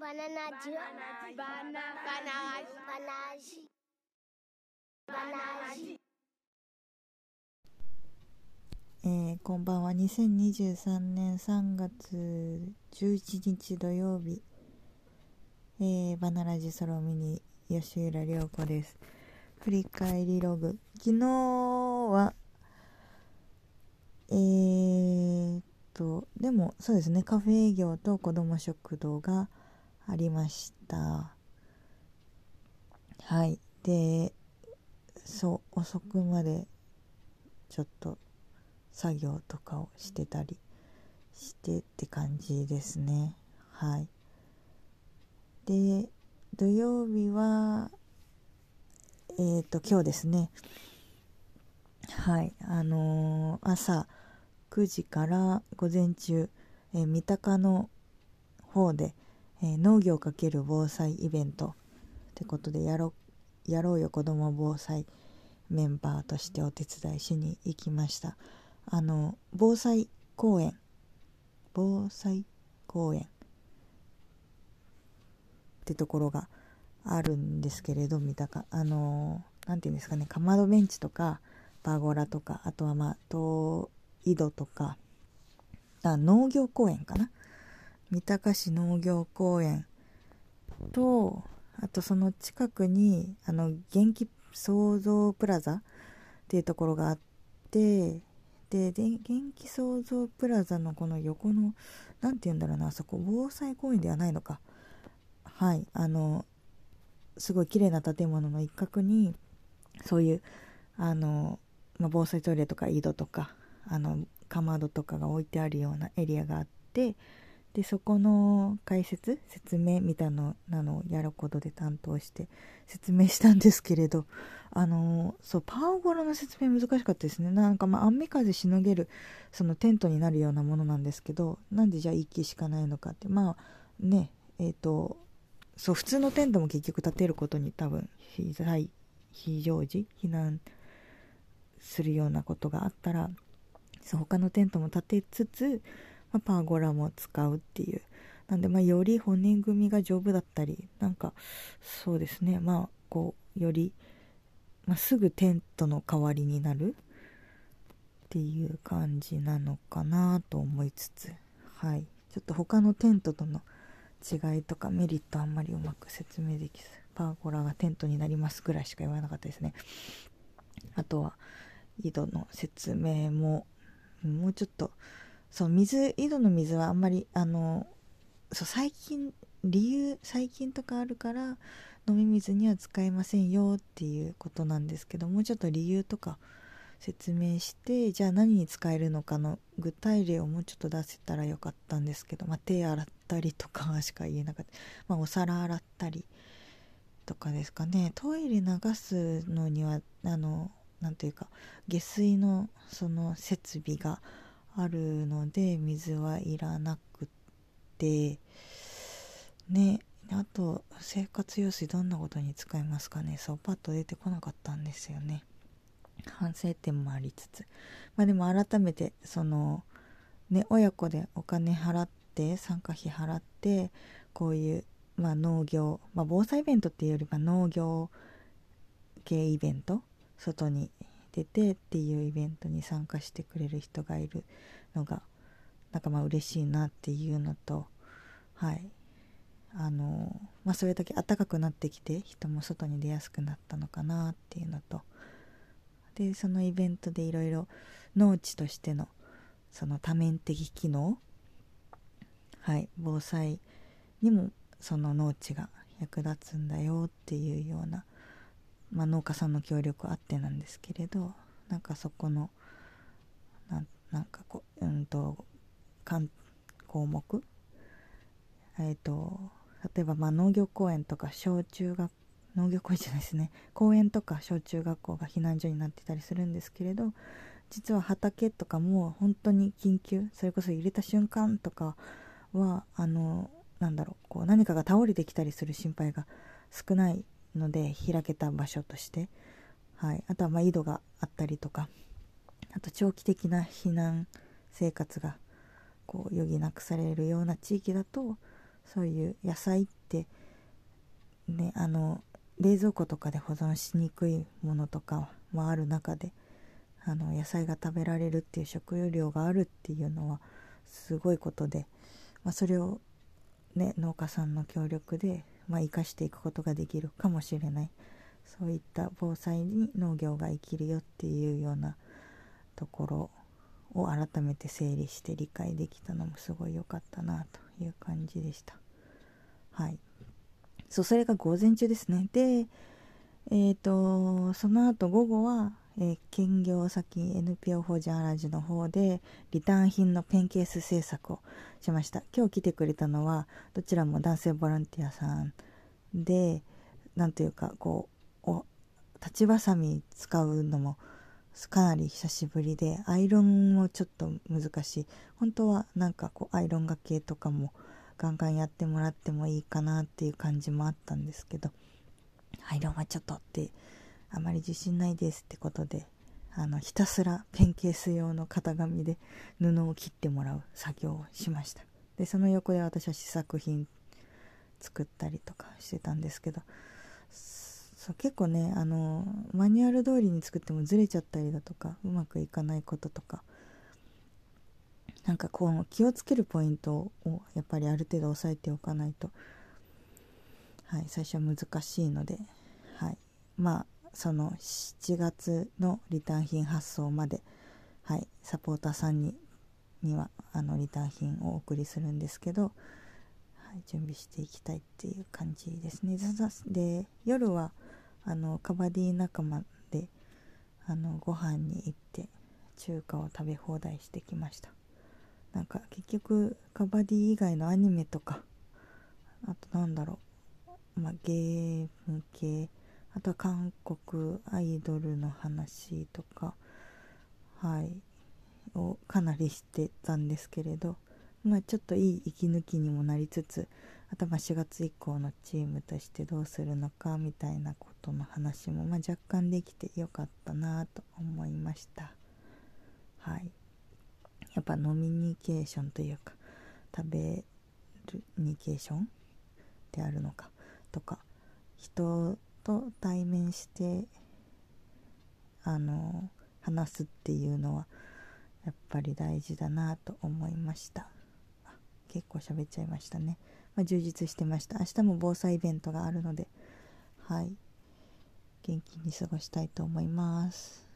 バナナジュバナバナバナジバナジえーこんばんは2023年3月11日土曜日、えーバナラジソロミニ吉浦涼子です。振り返りログ。昨日はえー、っとでもそうですね。カフェ営業と子ども食堂がありました。はい。でそう遅くまでちょっと作業とかをしてたりしてって感じですね。はい。で土曜日はえっ、と今日ですね。はい。あのー朝9時から午前中、えー三鷹の方で、えー農業×防災イベントってことでやろうやろうよ子ども防災メンバーとしてお手伝いしに行きました。あの防災公園防災公園ってところがあるんですけれど三鷹あのなんていうんですかねかまどベンチとかパーゴラとかあとはまあと井戸とかあ農業公園かな。三鷹市農業公園とあとその近くにあの元気創造プラザっていうところがあってで元気創造プラザのこの横の何て言うんだろうなあそこ防災公園ではないのか。はいあのすごい綺麗な建物の一角にそういうあの、まあ、防災トイレとか井戸とかあのかまどとかが置いてあるようなエリアがあってでそこの解説説明みたいなのをやることで担当して説明したんですけれどあのそうパワーゴラの説明難しかったですね。なんかまあ雨風しのげるそのテントになるようなものなんですけどなんでじゃあ1機しかないのかって。まあねえっ、とそう普通のテントも結局建てることに多分非在非常時避難するようなことがあったらそう他のテントも建てつつ、まあ、パーゴラも使うっていう。なんでまあより骨組みが丈夫だったりなんかそうですね。まあこうより、まあ、すぐテントの代わりになるっていう感じなのかなと思いつつ。はい。ちょっと他のテントとの違いとかメリットあんまりうまく説明できずパーゴラがテントになりますぐらいしか言わなかったですね。あとは井戸の説明ももうちょっとそう水井戸の水はあんまりあのそう最近理由最近とかあるから飲み水には使えませんよっていうことなんですけどもうちょっと理由とか説明してじゃあ何に使えるのかの具体例をもうちょっと出せたらよかったんですけど、まあ、手洗ったりとかしか言えなかった、まあ、お皿洗ったりとかですかね。トイレ流すのにはあのなんていうか下水のその設備があるので水はいらなくて。ね。あと生活用水どんなことに使いますかね。そうパッと出てこなかったんですよね。反省点もありつつ。まあでも改めてそのね親子でお金払って参加費払ってこういう、まあ、農業、まあ、防災イベントっていうよりは農業系イベント？外に出てっていうイベントに参加してくれる人がいるのがなんかまあ嬉しいなっていうのとはい。あのまあそれだけ暖かくなってきて人も外に出やすくなったのかなっていうのと。でそのイベントでいろいろ農地としてのその多面的機能はい防災にもその農地が役立つんだよっていうようなまあ、農家さんの協力あってなんですけれどなんかそこのなんなんかこううんと項目？えっ、と例えばまあ農業公園とか小中学農業公園じゃないですね。公園とか小中学校が避難所になってたりするんですけれど実は畑とかも本当に緊急それこそ入れた瞬間とかはあのなんだろうこう何かが倒れてきたりする心配が少ないので開けた場所として、はい、あとはまあ井戸があったりとか。あと長期的な避難生活がこう余儀なくされるような地域だとそういう野菜ってねあの冷蔵庫とかで保存しにくいものとかもある中であの野菜が食べられるっていう食料があるっていうのはすごいことで、まあ、それを、ね、農家さんの協力で、まあ、生かしていくことができるかもしれないそういった防災に農業が生きるよっていうようなところを改めて整理して理解できたのもすごい良かったなという感じでした。はい。そう、それが午前中ですね。で、えっ、ー、と、その後午後は、えー、兼業先 NPO 法人アラジの方でリターン品のペンケース制作をしました。今日来てくれたのはどちらも男性ボランティアさんで、なんというか、こう、お立ちばさみ使うのもかなり久しぶりでアイロンもちょっと難しい本当はなんかこうアイロンがけとかもガンガンやってもらってもいいかなっていう感じもあったんですけどアイロンはちょっとってあまり自信ないですってことであのひたすらペンケース用の型紙で布を切ってもらう作業をしました。でその横で私は試作品作ったりとかしてたんですけどそう結構ねあのマニュアル通りに作ってもずれちゃったりだとかうまくいかないこととかなんかこう気をつけるポイントをやっぱりある程度押さえておかないと、はい、最初は難しいので、はい、まあその7月のリターン品発送まで、はい、サポーターさんににはあのリターン品をお送りするんですけど、はい、準備していきたいっていう感じですね。で夜はあのカバディ仲間であのご飯に行って中華を食べ放題してきましたなんか結局カバディ以外のアニメとかあとなんだろうまあゲーム系あとは韓国アイドルの話とかはいをかなりしてたんですけれどまあちょっといい息抜きにもなりつつあとま4月以降のチームとしてどうするのかみたいなことの話も、まあ、若干できてよかったなと思いました。はい。やっぱノミニケーションというか食べるニケーションであるのかとか人と対面してあの話すっていうのはやっぱり大事だなと思いました。結構喋っちゃいましたね。まあ、充実してました。明日も防災イベントがあるのではい。元気に過ごしたいと思います。